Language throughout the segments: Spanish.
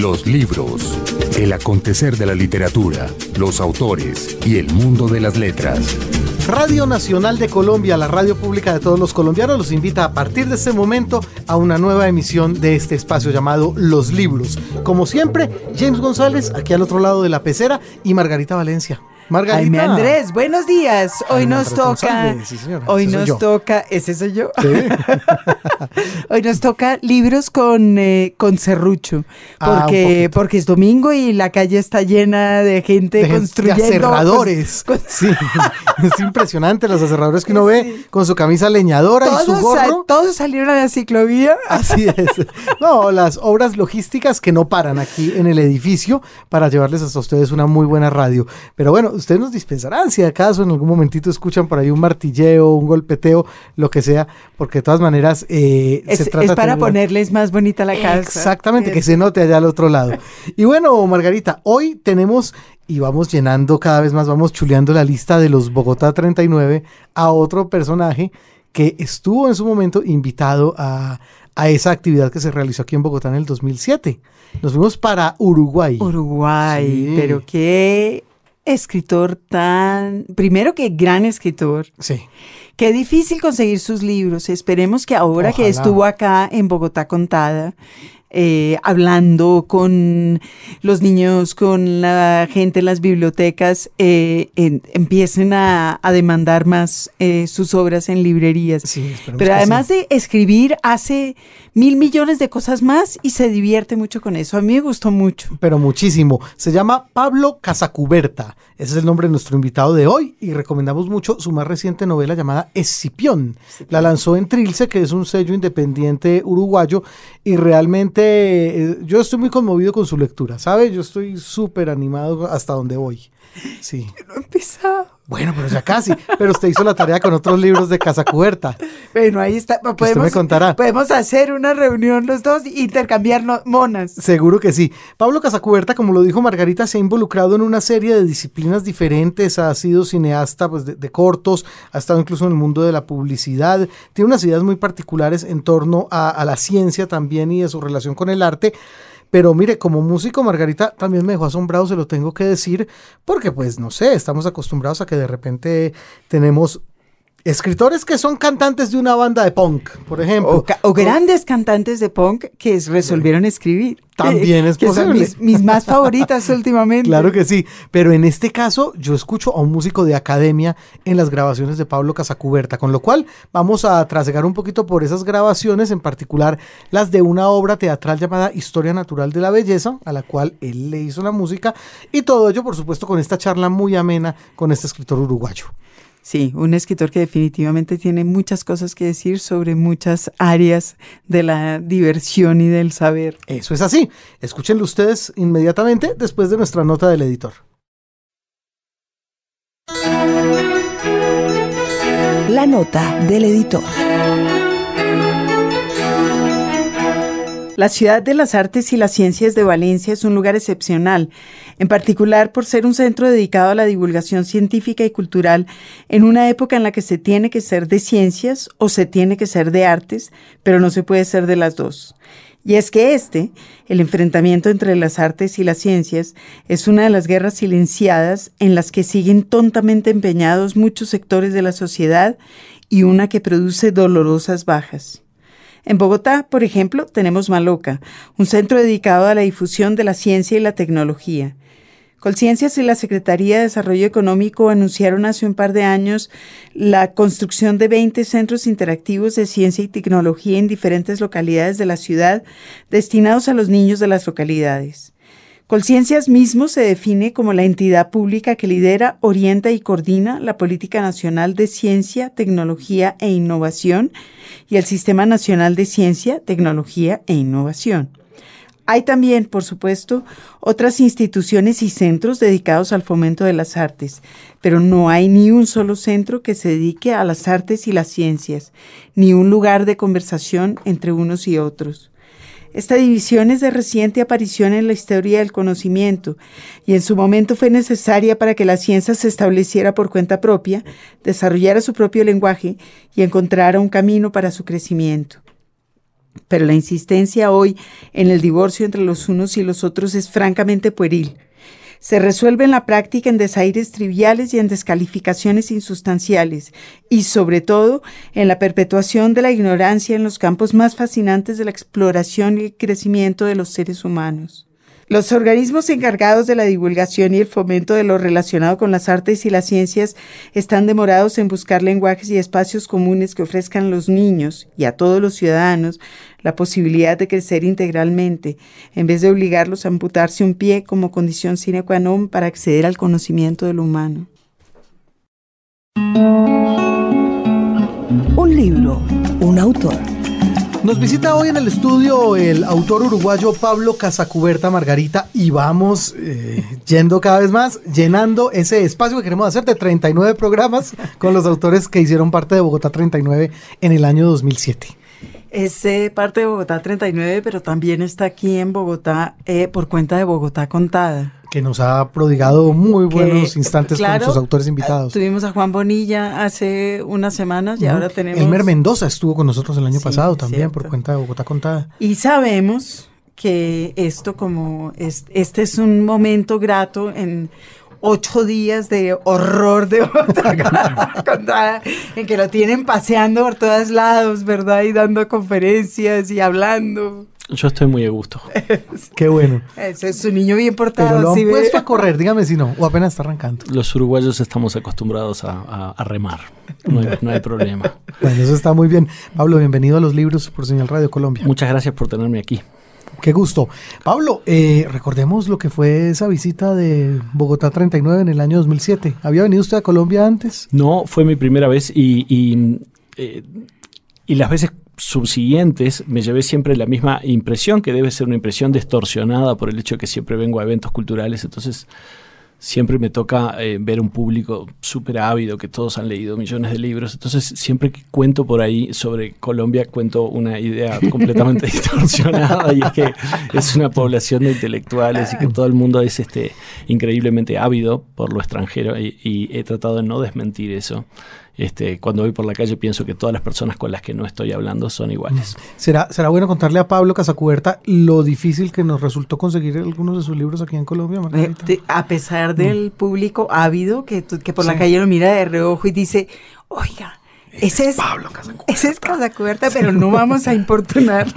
Los libros, el acontecer de la literatura, los autores y el mundo de las letras. Radio Nacional de Colombia, la radio pública de todos los colombianos, los invita a partir de este momento a una nueva emisión de este espacio llamado Los Libros. Como siempre, James González, aquí al otro lado de la pecera, y Margarita Valencia. Margarita. Jaime Andrés, buenos días. Hoy nos toca. hoy nos toca. ¿Ese soy yo? hoy nos toca libros con, eh, con serrucho. Ah, porque, porque es domingo y la calle está llena de gente construyendo. De aserradores. Sí, es impresionante los aserradores que uno ve con su camisa leñadora y su gorro. todos salieron a la ciclovía. Así es. No, las obras logísticas que no paran aquí en el edificio para llevarles hasta ustedes una muy buena radio. Pero bueno, ustedes nos dispensarán si acaso en algún momentito escuchan por ahí un martilleo, un golpeteo, lo que sea, porque de todas maneras eh, es, se trata es para ponerles más bonita la casa. Exactamente, que se note allá al otro lado. Y bueno, Margarita, hoy tenemos y vamos llenando cada vez más, vamos chuleando la lista de los Bogotá 39 a otro personaje que estuvo en su momento invitado a, a esa actividad que se realizó aquí en Bogotá en el 2007. Nos fuimos para Uruguay. Uruguay, pero qué escritor tan, primero que gran escritor. Sí. Qué difícil conseguir sus libros. Esperemos que ahora que estuvo acá en Bogotá contada, eh, hablando con los niños, con la gente en las bibliotecas, eh, empiecen a, demandar más eh, sus obras en librerías. Pero además de escribir, hace mil millones de cosas más y se divierte mucho con eso. A mí me gustó mucho. Pero muchísimo. Se llama Pablo Casacuberta. Ese es el nombre de nuestro invitado de hoy y recomendamos mucho su más reciente novela llamada Escipión. La lanzó en Trilce, que es un sello independiente uruguayo y realmente eh, yo estoy muy conmovido con su lectura, ¿sabe? Yo estoy súper animado hasta donde voy. Sí. No he empezado. Bueno, pero ya casi. Pero usted hizo la tarea con otros libros de Casa Cuberta. Bueno, ahí está. Podemos, me contará. Podemos hacer una reunión los dos e intercambiar monas. Seguro que sí. Pablo Casacuberta, como lo dijo Margarita, se ha involucrado en una serie de disciplinas diferentes. Ha sido cineasta pues, de, cortos, ha estado incluso en el mundo de la publicidad. Tiene unas ideas muy particulares en torno a, a la ciencia también y de su relación con el arte. Pero mire, como músico, Margarita también me dejó asombrado, se lo tengo que decir, porque pues no sé, estamos acostumbrados a que de repente tenemos escritores que son cantantes de una banda de punk, por ejemplo. O, grandes cantantes de punk que resolvieron escribir. También es posible. Son mis, más favoritas últimamente. Claro que sí, pero en este caso yo escucho a un músico de academia en las grabaciones de Pablo Casacuberta, con lo cual vamos a trasegar un poquito por esas grabaciones, en particular las de una obra teatral llamada Historia Natural de la Belleza, a la cual él le hizo la música, y todo ello, por supuesto, con esta charla muy amena con este escritor uruguayo. Sí, un escritor que definitivamente tiene muchas cosas que decir sobre muchas áreas de la diversión y del saber. Eso es así. Escúchenlo ustedes inmediatamente después de nuestra nota del editor. La nota del editor. La ciudad de las artes y las ciencias de Valencia es un lugar excepcional, en particular por ser un centro dedicado a la divulgación científica y cultural en una época en la que se tiene que ser de ciencias o se tiene que ser de artes, pero no se puede ser de las dos. Y es que este, el enfrentamiento entre las artes y las ciencias, es una de las guerras silenciadas en las que siguen tontamente empeñados muchos sectores de la sociedad y una que produce dolorosas bajas. En Bogotá, por ejemplo, tenemos Maloca, un centro dedicado a la difusión de la ciencia y la tecnología. Colciencias y la Secretaría de Desarrollo Económico anunciaron hace un par de años la construcción de 20 centros interactivos de ciencia y tecnología en diferentes localidades de la ciudad destinados a los niños de las localidades. Colciencias mismo se define como la entidad pública que lidera, orienta y coordina la política nacional de ciencia, tecnología e innovación y el Sistema Nacional de Ciencia, Tecnología e Innovación. Hay también, por supuesto, otras instituciones y centros dedicados al fomento de las artes, pero no hay ni un solo centro que se dedique a las artes y las ciencias, ni un lugar de conversación entre unos y otros. Esta división es de reciente aparición en la historia del conocimiento y en su momento fue necesaria para que la ciencia se estableciera por cuenta propia, desarrollara su propio lenguaje y encontrara un camino para su crecimiento. pero la insistencia hoy en el divorcio entre los unos y los otros es francamente pueril. Se resuelve en la práctica en desaires triviales y en descalificaciones insustanciales, y sobre todo en la perpetuación de la ignorancia en los campos más fascinantes de la exploración y crecimiento de los seres humanos. Los organismos encargados de la divulgación y el fomento de lo relacionado con las artes y las ciencias están demorados en buscar lenguajes y espacios comunes que ofrezcan a los niños y a todos los ciudadanos la posibilidad de crecer integralmente, en vez de obligarlos a amputarse un pie como condición sine qua non para acceder al conocimiento de lo humano. Un libro, un autor. Nos visita hoy en el estudio el autor uruguayo Pablo Casacuberta Margarita y vamos eh, yendo cada vez más, llenando ese espacio que queremos hacer de 39 programas con los autores que hicieron parte de Bogotá 39 en el año 2007. Es eh, parte de Bogotá 39, pero también está aquí en Bogotá eh, por cuenta de Bogotá Contada. Que nos ha prodigado muy buenos instantes con sus autores invitados. Tuvimos a Juan Bonilla hace unas semanas y ahora tenemos... Elmer Mendoza estuvo con nosotros el año pasado también por cuenta de Bogotá Contada. Y sabemos que esto como es, este es un momento grato en ocho días de horror de Bogotá en que lo tienen paseando por todos lados, ¿verdad? Y dando conferencias y hablando. Yo estoy muy a gusto. Qué bueno. Ese es un niño bien portado. Pero lo han puesto a correr, dígame si no, o apenas está arrancando. Los uruguayos estamos acostumbrados a, remar, no hay, no hay, problema. Bueno, eso está muy bien. Pablo, bienvenido a los libros por Señal Radio Colombia. Muchas gracias por tenerme aquí. Qué gusto. Pablo, eh, recordemos lo que fue esa visita de Bogotá 39 en el año 2007. ¿Había venido usted a Colombia antes? No, fue mi primera vez y, eh, y las veces subsiguientes me llevé siempre la misma impresión, que debe ser una impresión distorsionada por el hecho de que siempre vengo a eventos culturales. Entonces siempre me toca eh, ver un público súper ávido, que todos han leído millones de libros. Entonces, siempre que cuento por ahí sobre Colombia, cuento una idea completamente distorsionada y es que es una población de intelectuales y que todo el mundo es este, increíblemente ávido por lo extranjero y he tratado de no desmentir eso. Este, cuando voy por la calle pienso que todas las personas con las que no estoy hablando son iguales. ¿Será, será bueno contarle a Pablo Casacuberta lo difícil que nos resultó conseguir algunos de sus libros aquí en Colombia, eh, a pesar del mm. público ávido que, que por la calle lo mira de reojo y dice, oiga, ese es, Pablo Casacuberta. Ese es Casacuberta, pero no vamos a importunar.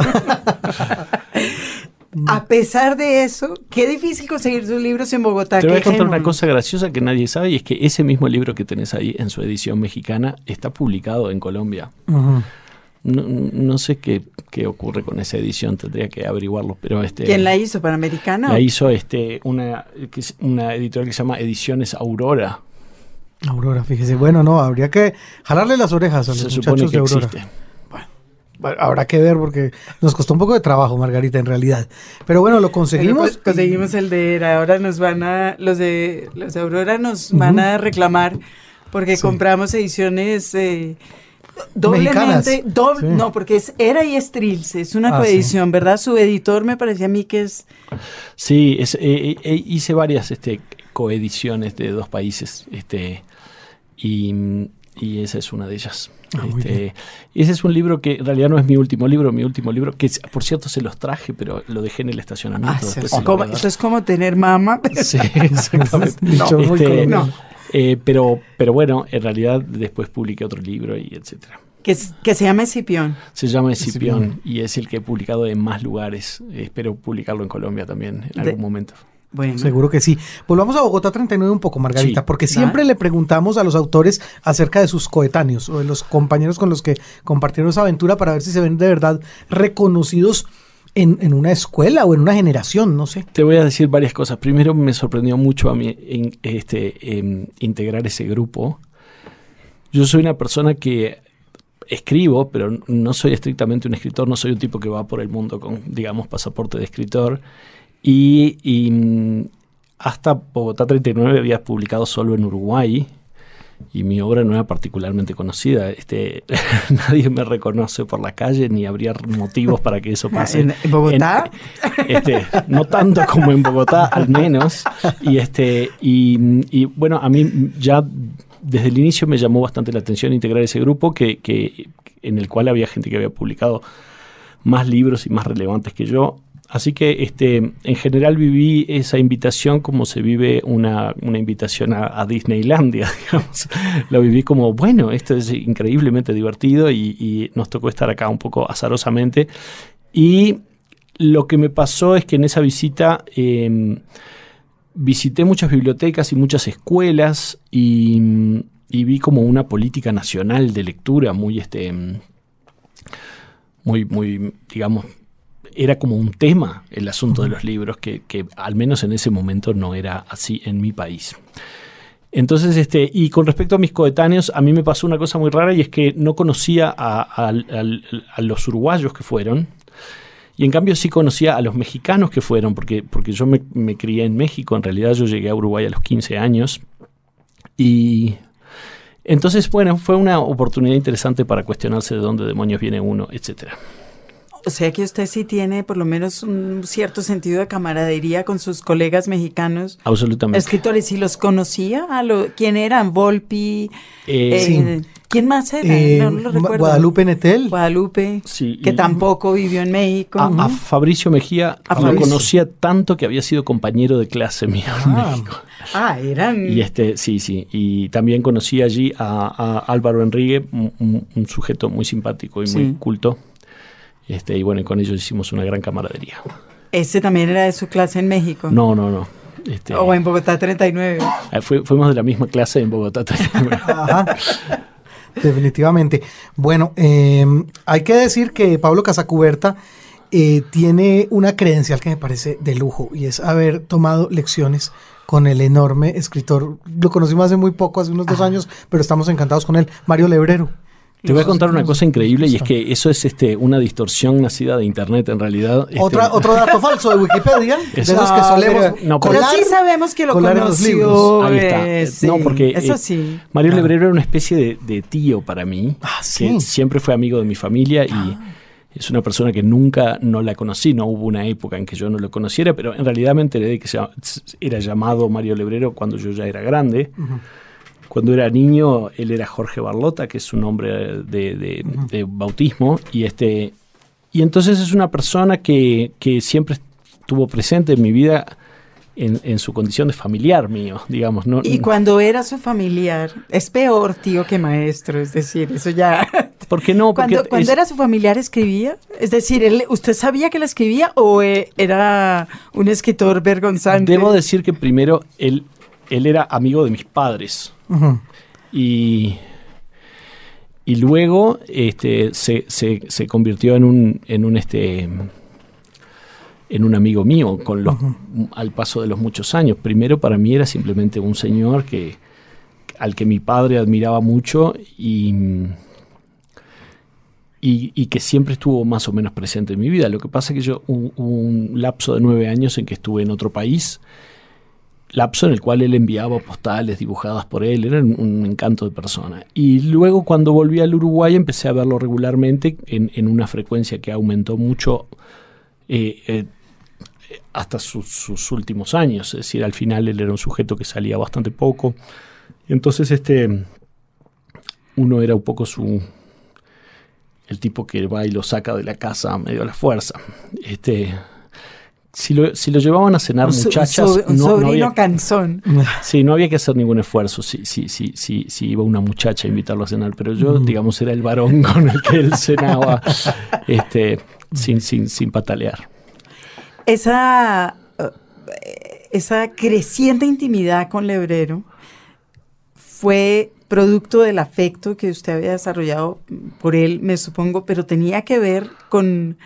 A pesar de eso, qué difícil conseguir sus libros en Bogotá. Te voy a contar una cosa graciosa que nadie sabe y es que ese mismo libro que tenés ahí en su edición mexicana está publicado en Colombia. no, sé qué, ocurre con esa edición, tendría que averiguarlo, pero este... ¿Quién la hizo? ¿Panamericana? La hizo este, una, una editorial que se llama Ediciones Aurora. Aurora, fíjese. Bueno, no, habría que jalarle las orejas a los muchachos de Aurora. Existe habrá que ver porque nos costó un poco de trabajo, Margarita, en realidad. Pero bueno, lo conseguimos. Pues, conseguimos el de ahora nos van a, los de los de Aurora nos van a reclamar porque compramos ediciones eh, doblemente, doble, no, porque es Era y Estrilce, es una ah, coedición, ¿verdad? Su editor me parecía a mí que es... Sí, es, eh, eh, hice varias este, coediciones de dos países este, y, y esa es una de ellas. Ah, este, ese es un libro que en realidad no es mi último libro, mi último libro, que por cierto se los traje, pero lo dejé en el estacionamiento. Ah, eso es como tener mamá. Sí, exactamente. Este, eh, pero, pero bueno, en realidad después publiqué otro libro y etcétera. Que, que, se llama Escipión. Se llama Escipión y es el que he publicado en más lugares. Espero publicarlo en Colombia también en algún momento. Seguro que sí. Volvamos a Bogotá 39 un poco, Margarita, porque siempre le preguntamos a los autores acerca de sus coetáneos o de los compañeros con los que compartieron esa aventura para ver si se ven de verdad reconocidos en, una escuela o en una generación, no sé. Te voy a decir varias cosas. Primero, me sorprendió mucho a mí este, integrar ese grupo. Yo soy una persona que escribo, pero no soy estrictamente un escritor, no soy un tipo que va por el mundo con, digamos, pasaporte de escritor. Y, mm, hasta Bogotá 39 había publicado solo en Uruguay y mi obra no era particularmente conocida. Este, nadie me reconoce por la calle ni habría motivos para que eso pase. ¿En, Bogotá? este, no tanto como en Bogotá, al menos. Y, este, y, bueno, a mí ya desde el inicio me llamó bastante la atención integrar ese grupo que, que, en el cual había gente que había publicado más libros y más relevantes que yo. Así que este, en general viví esa invitación como se vive una, invitación a, Disneylandia, digamos. Lo viví como, bueno, esto es increíblemente divertido y, nos tocó estar acá un poco azarosamente. Y lo que me pasó es que en esa visita em, visité muchas bibliotecas y muchas escuelas y, y, vi como una política nacional de lectura muy, este, muy, muy, digamos, era como un tema el asunto de los libros, que, al menos en ese momento no era así en mi país. Entonces, este, y con respecto a mis coetáneos, a mí me pasó una cosa muy rara y es que no conocía a, los uruguayos que fueron, y en cambio sí conocía a los mexicanos que fueron, porque, porque yo me, me, crié en México, en realidad yo llegué a Uruguay a los 15 años, y entonces, bueno, fue una oportunidad interesante para cuestionarse de dónde demonios viene uno, etcétera. O sea que usted sí tiene por lo menos un cierto sentido de camaradería con sus colegas mexicanos. Absolutamente. Escritores, ¿y los conocía? ¿A lo, ¿Quién eran? ¿Volpi? Eh, eh ¿Quién más era? Eh, no, lo recuerdo. Guadalupe Netel. Guadalupe, sí, que tampoco vivió en México. A, Fabricio Mejía lo conocía tanto que había sido compañero de clase mío en ah. México. Ah, eran... Y este, sí, sí. Y también conocí allí a, Álvaro Enrique, un, sujeto muy simpático y muy culto este, y bueno, con ellos hicimos una gran camaradería. ¿Ese también era de su clase en México? No, no, no. Este, o en Bogotá 39. Eh, fuimos de la misma clase en Bogotá 39. Ajá. Definitivamente. Bueno, em, hay que decir que Pablo Casacuberta eh, tiene una credencial que me parece de lujo y es haber tomado lecciones con el enorme escritor. Lo conocimos hace muy poco, hace unos dos años, pero estamos encantados con él, Mario Lebrero. Te voy a contar una cosa increíble y es que eso es este, una distorsión nacida de internet en realidad. Este, Otra, otro dato falso de Wikipedia, de esos que solemos no, pero sí sabemos que lo conoció. Ahí está. no, porque eso eh, sí. Mario Lebrero era una especie de, tío para mí, ah, que siempre fue amigo de mi familia y ah. es una persona que nunca no la conocí, no hubo una época en que yo no lo conociera, pero en realidad me enteré de que era llamado Mario Lebrero cuando yo ya era grande. Cuando era niño, él era Jorge Barlota, que es su nombre de, bautismo, y este y entonces es una persona que, siempre estuvo presente en mi vida en, su condición de familiar mío, digamos. ¿no? Y cuando era su familiar, es peor tío que maestro, es decir, eso ya... ¿Por qué no? Porque cuando, era su familiar escribía, es decir, ¿usted sabía que la escribía o eh, era un escritor vergonzante? Debo decir que primero él, él era amigo de mis padres. Y, y luego este, se, se, convirtió en un, en un este en un amigo mío con los, al paso de los muchos años. Primero para mí era simplemente un señor que al que mi padre admiraba mucho y, y, que siempre estuvo más o menos presente en mi vida. Lo que pasa es que yo hubo un lapso de nueve años en que estuve en otro país lapso en el cual él enviaba postales dibujadas por él, era un, encanto de persona. Y luego cuando volví al Uruguay empecé a verlo regularmente en, una frecuencia que aumentó mucho eh, eh, hasta sus, últimos años, es decir, al final él era un sujeto que salía bastante poco. Entonces este, uno era un poco su... el tipo que va y lo saca de la casa medio a la fuerza. Este, si lo, si lo llevaban a cenar muchachas. un no, sobrino canzón. Sí, no había que hacer ningún esfuerzo si, si, si, si, si iba una muchacha a invitarlo a cenar, pero yo, mm. digamos, era el varón con el que él cenaba este, sin, sin, sin patalear. Esa, eh, esa creciente intimidad con Lebrero fue producto del afecto que usted había desarrollado por él, me supongo, pero tenía que ver con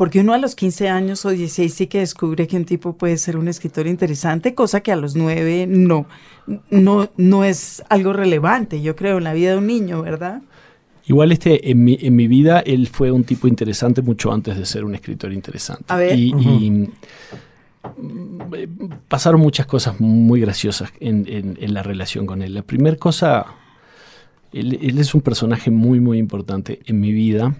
porque uno a los 15 años o 16 sí que descubre que un tipo puede ser un escritor interesante, cosa que a los 9 no, no, no es algo relevante, yo creo, en la vida de un niño, ¿verdad? Igual este, en mi, en mi vida él fue un tipo interesante mucho antes de ser un escritor interesante. A ver. Y, mm, pasaron muchas cosas muy graciosas en, en, la relación con él. La primera cosa, él, él es un personaje muy, muy importante en mi vida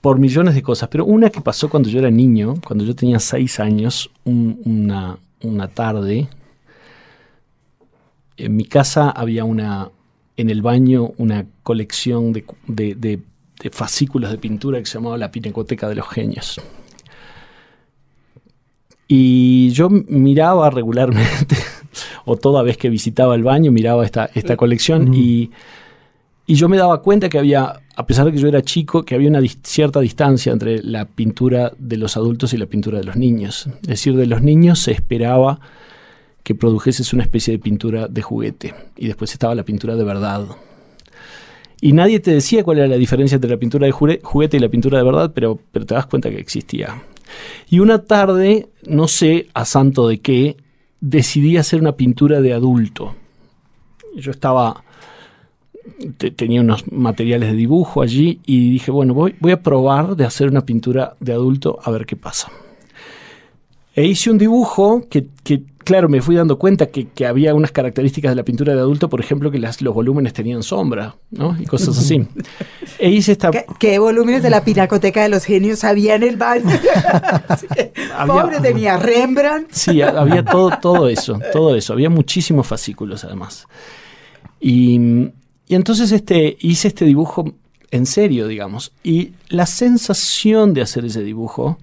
por millones de cosas, pero una que pasó cuando yo era niño, cuando yo tenía seis años, una, tarde, en mi casa había una, en el baño, una colección de, de fascículos de pintura que se llamaba La Pinacoteca de los Genios. Y yo miraba regularmente, o toda vez que visitaba el baño, miraba esta, esta colección y, y yo me daba cuenta que había, a pesar de que yo era chico, que había una cierta distancia entre la pintura de los adultos y la pintura de los niños. Es decir, de los niños se esperaba que produjeses una especie de pintura de juguete y después estaba la pintura de verdad. Y nadie te decía cuál era la diferencia entre la pintura de juguete y la pintura de verdad, pero, pero te das cuenta que existía. Y una tarde, no sé a santo de qué, decidí hacer una pintura de adulto. Yo estaba, te- tenía unos materiales de dibujo allí y dije, bueno, voy, voy a probar de hacer una pintura de adulto a ver qué pasa. E hice un dibujo que, que, claro, me fui dando cuenta que, que había unas características de la pintura de adulto, por ejemplo, que las- los volúmenes tenían sombra, ¿no? Y cosas así. E hice esta... ¿Qué, qué volúmenes de la Pinacoteca de los Genios había en el baño? Había- Pobre, tenía Rembrandt. Sí, ha- había todo, todo eso, todo eso. Había muchísimos fascículos además. Y, y entonces este, hice este dibujo en serio, digamos. Y la sensación de hacer ese dibujo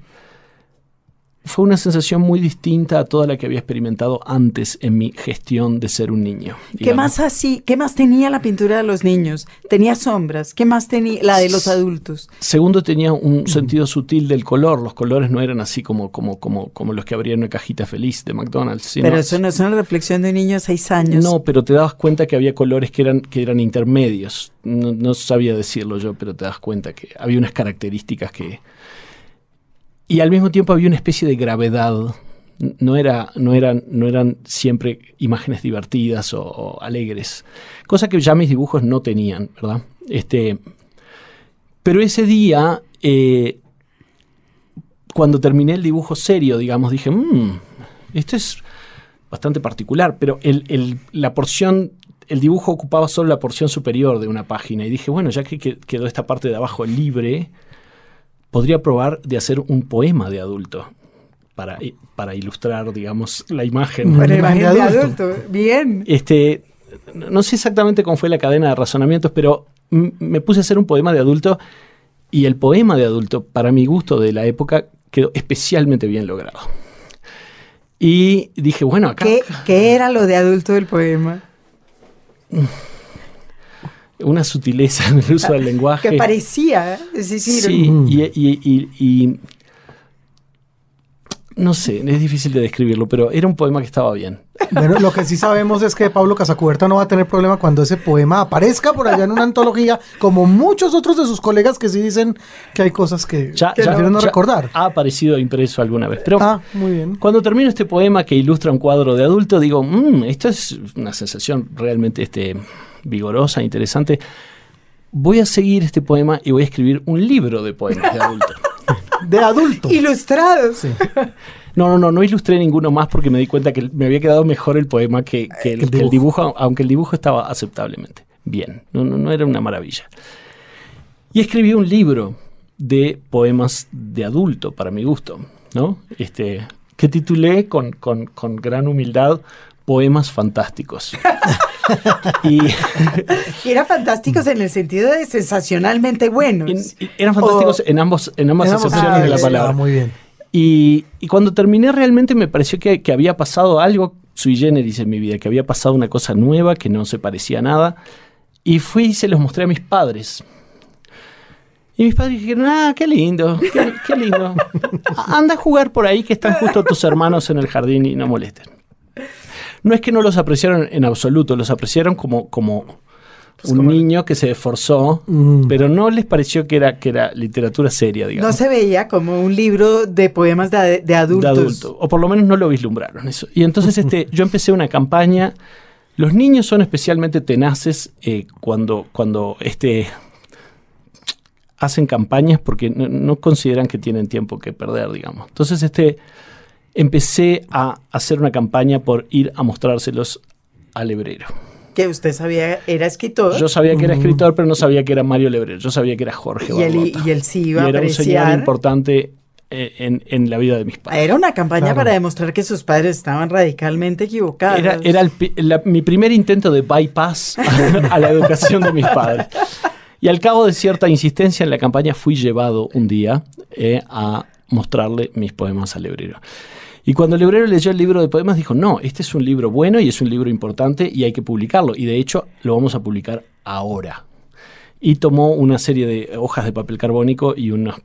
fue una sensación muy distinta a toda la que había experimentado antes en mi gestión de ser un niño. ¿Qué más así? ¿Qué más tenía la pintura de los niños? Tenía sombras. ¿Qué más tenía la de los adultos? Segundo, tenía un sentido sutil del color. Los colores no eran así como, como, como, como los que habría en una cajita feliz de McDonald's. sino- Pero eso no es una reflexión de un niño de seis años. No, pero te dabas cuenta que había colores que eran, que eran intermedios. No, no sabía decirlo yo, pero te das cuenta que había unas características que... Y al mismo tiempo había una especie de gravedad. No, era, no, eran, no eran siempre imágenes divertidas o, alegres. Cosa que ya mis dibujos no tenían, ¿verdad? Este, pero ese día, eh, cuando terminé el dibujo serio, digamos, dije, "Mm, esto es bastante particular, pero la porción, el dibujo ocupaba solo la porción superior de una página y dije, bueno, ya que- quedó esta parte de abajo libre, podría probar de hacer un poema de adulto para, para ilustrar, digamos, la imagen. Para Una imagen de adulto. Bien. Este, no sé exactamente cómo fue la cadena de razonamientos, pero me puse a hacer un poema de adulto y el poema de adulto, para mi gusto de la época, quedó especialmente bien logrado. Y dije, bueno, acá ¿Qué, qué era lo de adulto del poema? una sutileza en el uso del lenguaje. Que parecía, ¿eh? es decir, Sí, y, y- y- y- no sé, es difícil de describirlo, pero era un poema que estaba bien. Bueno, lo que sí sabemos es que Pablo Casacuberta no va a tener problema cuando ese poema aparezca por allá en una antología, como muchos otros de sus colegas que sí dicen que hay cosas que, Ya, que ya- prefieren no ya recordar. Ha aparecido impreso alguna vez, pero Ah, muy bien. Cuando termino este poema que ilustra un cuadro de adulto, digo, "Mm, esto es una sensación realmente este, vigorosa, interesante. Voy a seguir este poema y voy a escribir un libro de poemas de adulto. De adulto. ilustrados. Sí. No, no, no, no ilustré ninguno más porque me di cuenta que me había quedado mejor el poema que, que el, El que el dibujo. dibujo, aunque el dibujo estaba aceptablemente bien. No, no, no era una maravilla. Y escribí un libro de poemas de adulto, para mi gusto, ¿no? Este, que titulé con, con- con gran humildad Poemas Fantásticos. y Y eran fantásticos en el sentido de sensacionalmente buenos. en- eran fantásticos O- en, ambos, en ambas acepciones ah, de la sí, palabra. ah, muy bien. Y, y cuando terminé realmente me pareció que, que había pasado algo sui generis en mi vida, que había pasado una cosa nueva, que no se parecía a nada. Y fui y se los mostré a mis padres. Y mis padres dijeron, ah, qué lindo, qué, qué lindo. Anda a jugar por ahí que están justo tus hermanos en el jardín y no molesten. No es que no los apreciaron en absoluto, los apreciaron como, como un niño que se esforzó, Mm. pero no les pareció que era, que era literatura seria, digamos No se veía como un libro de poemas de, de adultos. de adulto, o por lo menos no lo vislumbraron eso. Y entonces este, yo empecé una campaña. Los niños son especialmente tenaces eh, cuando, cuando este, hacen campañas porque no, no consideran que tienen tiempo que perder, digamos. Entonces este, empecé a hacer una campaña por ir a mostrárselos al hebrero. Que usted sabía, era escritor. Yo sabía que era escritor, pero no sabía que era Mario Lebrero. Yo sabía que era Jorge y, él, y él sí iba Y a era un señor apreciar. importante eh, en, en la vida de mis padres. Era una campaña Claro. para demostrar que sus padres estaban radicalmente equivocados. Era, era el la- mi primer intento de bypass a, a la educación de mis padres. Y al cabo de cierta insistencia en la campaña fui llevado un día eh, a mostrarle mis poemas al librero. Y cuando el librero leyó el libro de poemas dijo, no, este es un libro bueno y es un libro importante y hay que publicarlo. Y de hecho lo vamos a publicar ahora. Y tomó una serie de hojas de papel carbónico y unos,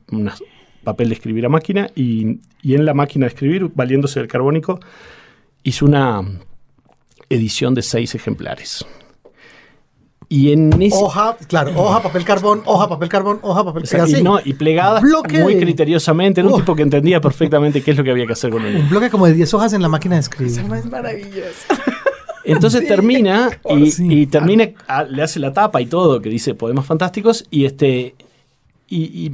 papel de escribir a máquina y, y en la máquina de escribir, valiéndose del carbónico, hizo una edición de seis ejemplares. Y en Hoja, claro, hoja, papel carbón, hoja, papel carbón, hoja, papel carbón. Y, no, y plegada muy criteriosamente. Era un tipo que entendía perfectamente qué es lo que había que hacer con él. Un bloque como de 10 hojas en la máquina de escribir. Eso es maravilloso. Entonces termina y, termina, ah, le hace la tapa y todo, que dice poemas fantásticos, y este. Y,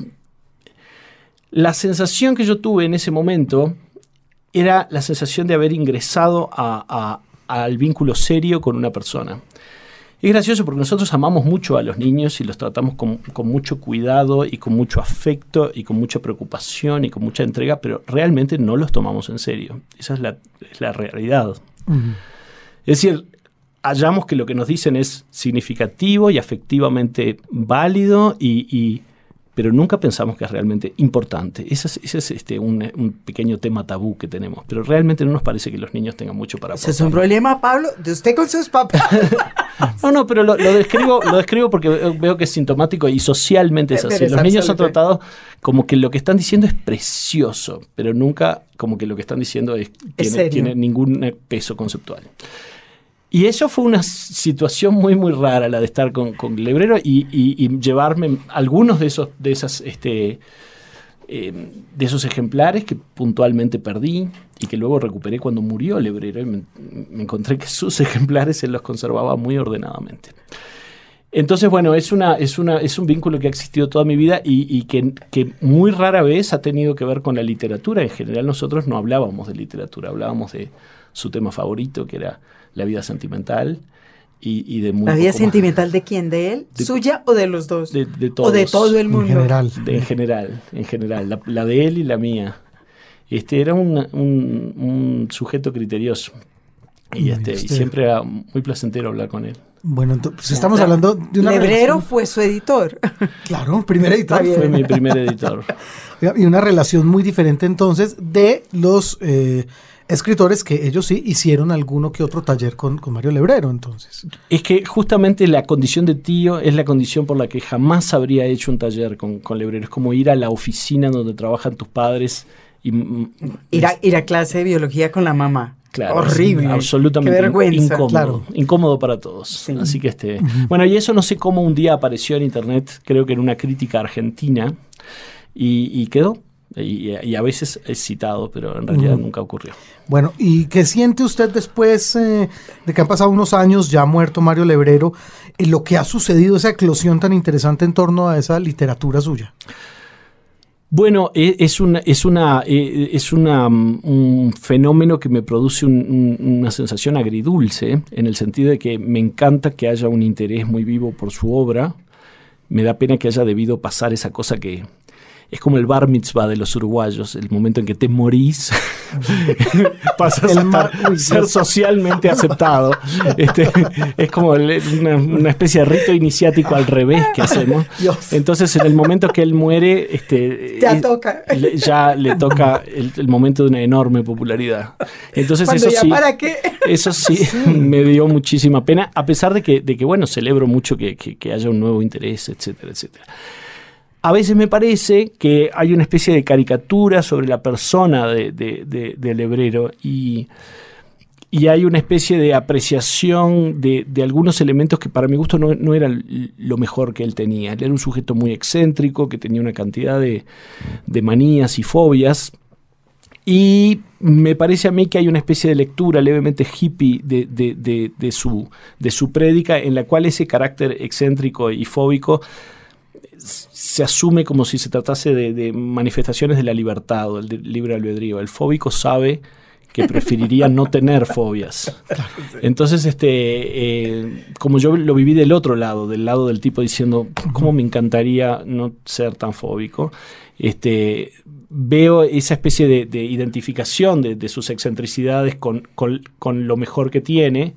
la sensación que yo tuve en ese momento era la sensación de haber ingresado al vínculo serio con una persona. Es gracioso porque nosotros amamos mucho a los niños y los tratamos con, mucho cuidado y con mucho afecto y con mucha preocupación y con mucha entrega, pero realmente no los tomamos en serio. Esa es la, realidad. Es decir, hallamos que lo que nos dicen es significativo y afectivamente válido y pero nunca pensamos que es realmente importante. Ese es, este, un, pequeño tema tabú que tenemos, pero realmente no nos parece que los niños tengan mucho para Ese es un problema, Pablo, de usted con sus papás. no, no, pero lo, describo, lo describo porque veo que es sintomático y socialmente es así. Los niños son tratados como que lo que están diciendo es precioso, pero nunca como que lo que están diciendo es, tiene ningún peso conceptual. Y eso fue una situación muy, muy rara, la de estar con, con Lebrero y, llevarme algunos de esos, de este, eh, de esos ejemplares que puntualmente perdí y que luego recuperé cuando murió Lebrero y me, encontré que sus ejemplares él los conservaba muy ordenadamente. Entonces, bueno, es, una, es, una, es un vínculo que ha existido toda mi vida y, que, muy rara vez ha tenido que ver con la literatura. En general nosotros no hablábamos de literatura, hablábamos de su tema favorito, que era la vida sentimental. Y, de ¿La vida sentimental de quién? ¿De él? ¿Suya o de los dos? De, todos. ¿O de todo el mundo? En general. en general, en general. La, de él y la mía. Este era un, un, sujeto criterioso. Y, este, y siempre era muy placentero hablar con él. Bueno, entonces estamos hablando de una Lebrero fue su editor. Claro, primer editor. Fue mi primer editor. Y una relación muy diferente entonces de los eh, escritores que ellos sí hicieron alguno que otro taller con, Mario Lebrero, entonces. Es que justamente la condición de tío es la condición por la que jamás habría hecho un taller con, con Lebrero. Es como ir a la oficina donde trabajan tus padres y... Mm, ir a, ir a clase de biología con la mamá. Claro, horrible, absolutamente incómodo, incómodo para todos. Así que este, bueno, y eso no sé cómo un día apareció en internet, creo que en una crítica argentina y, y quedó. Y, a veces es citado, pero en realidad nunca ocurrió. Bueno, ¿y qué siente usted después eh, de que han pasado unos años, ya muerto Mario Lebrero, en lo que ha sucedido, esa eclosión tan interesante en torno a esa literatura suya? Bueno, e, es, una, es, una, e, es una, mm, un fenómeno que me produce una sensación agridulce, en el sentido de que me encanta que haya un interés muy vivo por su obra. Me da pena que haya debido pasar esa cosa que, es como el bar mitzvah de los uruguayos, el momento en que te morís, pasas a ser socialmente aceptado. Este, es como una, especie de rito iniciático al revés que hacemos. Entonces, en el momento que él muere, este, ya, toca. ya le toca el, momento de una enorme popularidad. Entonces, eso sí, ¿para qué? eso sí, me dio muchísima pena, a pesar de que, de que bueno, celebro mucho que, que haya un nuevo interés, etcétera, etcétera a veces me parece que hay una especie de caricatura sobre la persona de, del hebrero y, hay una especie de apreciación de, algunos elementos que para mi gusto no, no, eran lo mejor que él tenía. Él era un sujeto muy excéntrico, que tenía una cantidad de, manías y fobias. Y me parece a mí que hay una especie de lectura levemente hippie de, su, de su prédica en la cual ese carácter excéntrico y fóbico se asume como si se tratase de, manifestaciones de la libertad o del libre albedrío. El fóbico sabe que preferiría no tener fobias. Entonces, este, eh, como yo lo viví del otro lado, del lado del tipo diciendo, ¿cómo me encantaría no ser tan fóbico? Este, veo esa especie de, identificación de, sus excentricidades con, con, lo mejor que tiene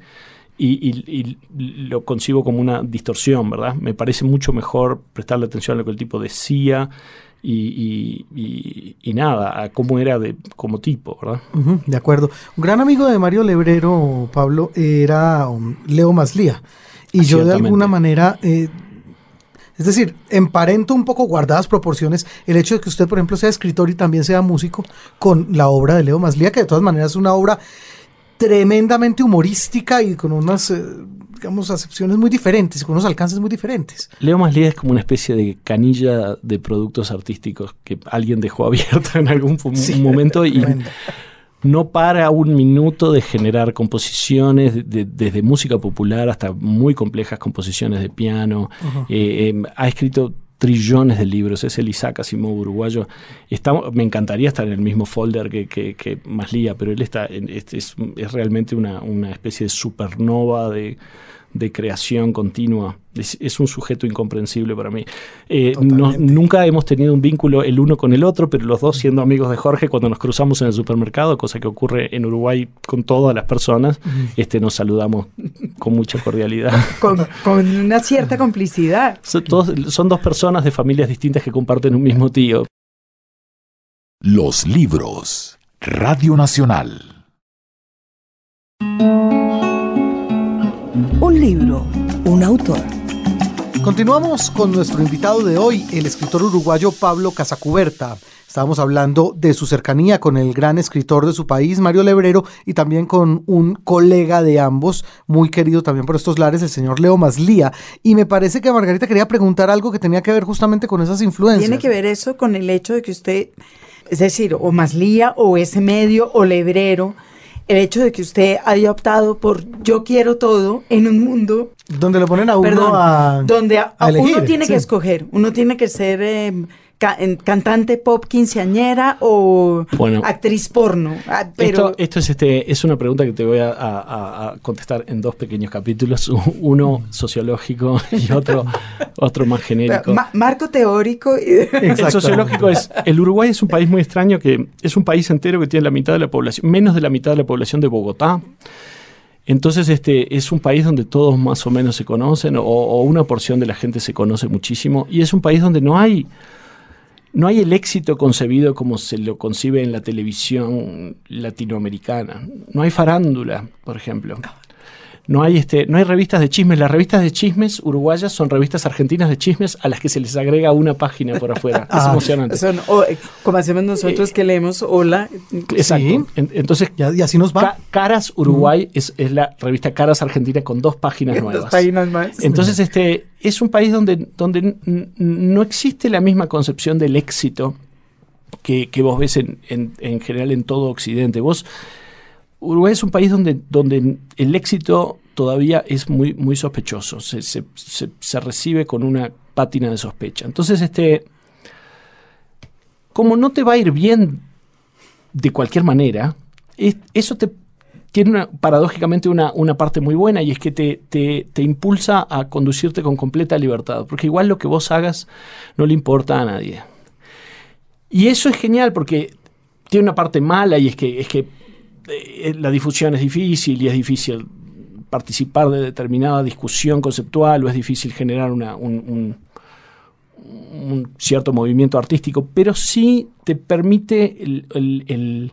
y, lo concibo como una distorsión, ¿verdad? Me parece mucho mejor prestarle atención a lo que el tipo decía y, nada, a cómo era de, como tipo, ¿verdad? de acuerdo. Un gran amigo de Mario Lebrero, Pablo, era um, Leo Maslía. Y yo de alguna manera... Eh, es decir, emparento un poco guardadas proporciones el hecho de que usted, por ejemplo, sea escritor y también sea músico con la obra de Leo Maslía, que de todas maneras es una obra tremendamente humorística y con unas, eh, digamos, acepciones muy diferentes, con unos alcances muy diferentes. Leo Maslía es como una especie de canilla de productos artísticos que alguien dejó abierta en algún momento y no para un minuto de generar composiciones, desde música popular hasta muy complejas composiciones de piano. Eh, em, ha escrito trillones de libros, es el Isaac Asimov uruguayo. me encantaría estar en el mismo folder que, que, Maslía, pero él está, es, es, realmente una, una especie de supernova de, de creación continua. Es, un sujeto incomprensible para mí. Eh, nunca hemos tenido un vínculo el uno con el otro, pero los dos siendo amigos de Jorge, cuando nos cruzamos en el supermercado, cosa que ocurre en Uruguay con todas las personas, este, nos saludamos con mucha cordialidad. con, una cierta complicidad. Son, son dos personas de familias distintas que comparten un mismo tío. Los libros. Radio Nacional. Un libro, un autor. Continuamos con nuestro invitado de hoy, el escritor uruguayo Pablo Casacuberta. Estábamos hablando de su cercanía con el gran escritor de su país, Mario Lebrero, y también con un colega de ambos, muy querido también por estos lares, el señor Leo Maslía. Y me parece que Margarita quería preguntar algo que tenía que ver justamente con esas influencias. Tiene que ver eso con el hecho de que usted, es decir, o Maslía, o ese medio, o Lebrero, el hecho de que usted haya optado por yo quiero todo en un mundo donde lo ponen a uno a donde uno tiene que escoger uno tiene que ser cantante pop quinceañera o actriz porno. Ah, pero... Esto, es, este, es una pregunta que te voy a, contestar en dos pequeños capítulos, uno sociológico y otro, otro más genérico. marco teórico. El sociológico es, el Uruguay es un país muy extraño que es un país entero que tiene la mitad de la población, menos de la mitad de la población de Bogotá. Entonces, este es un país donde todos más o menos se conocen, o, o, una porción de la gente se conoce muchísimo, y es un país donde no hay no hay el éxito concebido como se lo concibe en la televisión latinoamericana. No hay farándula, por ejemplo. No hay, este, no hay revistas de chismes. Las revistas de chismes uruguayas son revistas argentinas de chismes a las que se les agrega una página por afuera. es ah, emocionante. como hacemos nosotros eh, que leemos Hola. Exacto. Entonces, y así nos va. Caras Uruguay es, la revista Caras Argentina con dos páginas nuevas. Dos páginas más. Entonces, este, es un país donde, donde no existe la misma concepción del éxito que, vos ves en, en general en todo Occidente. Vos Uruguay es un país donde, donde el éxito todavía es muy, muy sospechoso, se, se, se, recibe con una pátina de sospecha. Entonces, este, como no te va a ir bien de cualquier manera, eso te tiene una, paradójicamente una, una, parte muy buena y es que te, te, te, impulsa a conducirte con completa libertad, porque igual lo que vos hagas no le importa a nadie. Y eso es genial porque tiene una parte mala y es que, es que la difusión es difícil y es difícil participar de determinada discusión conceptual o es difícil generar un, cierto movimiento artístico, pero sí te permite el,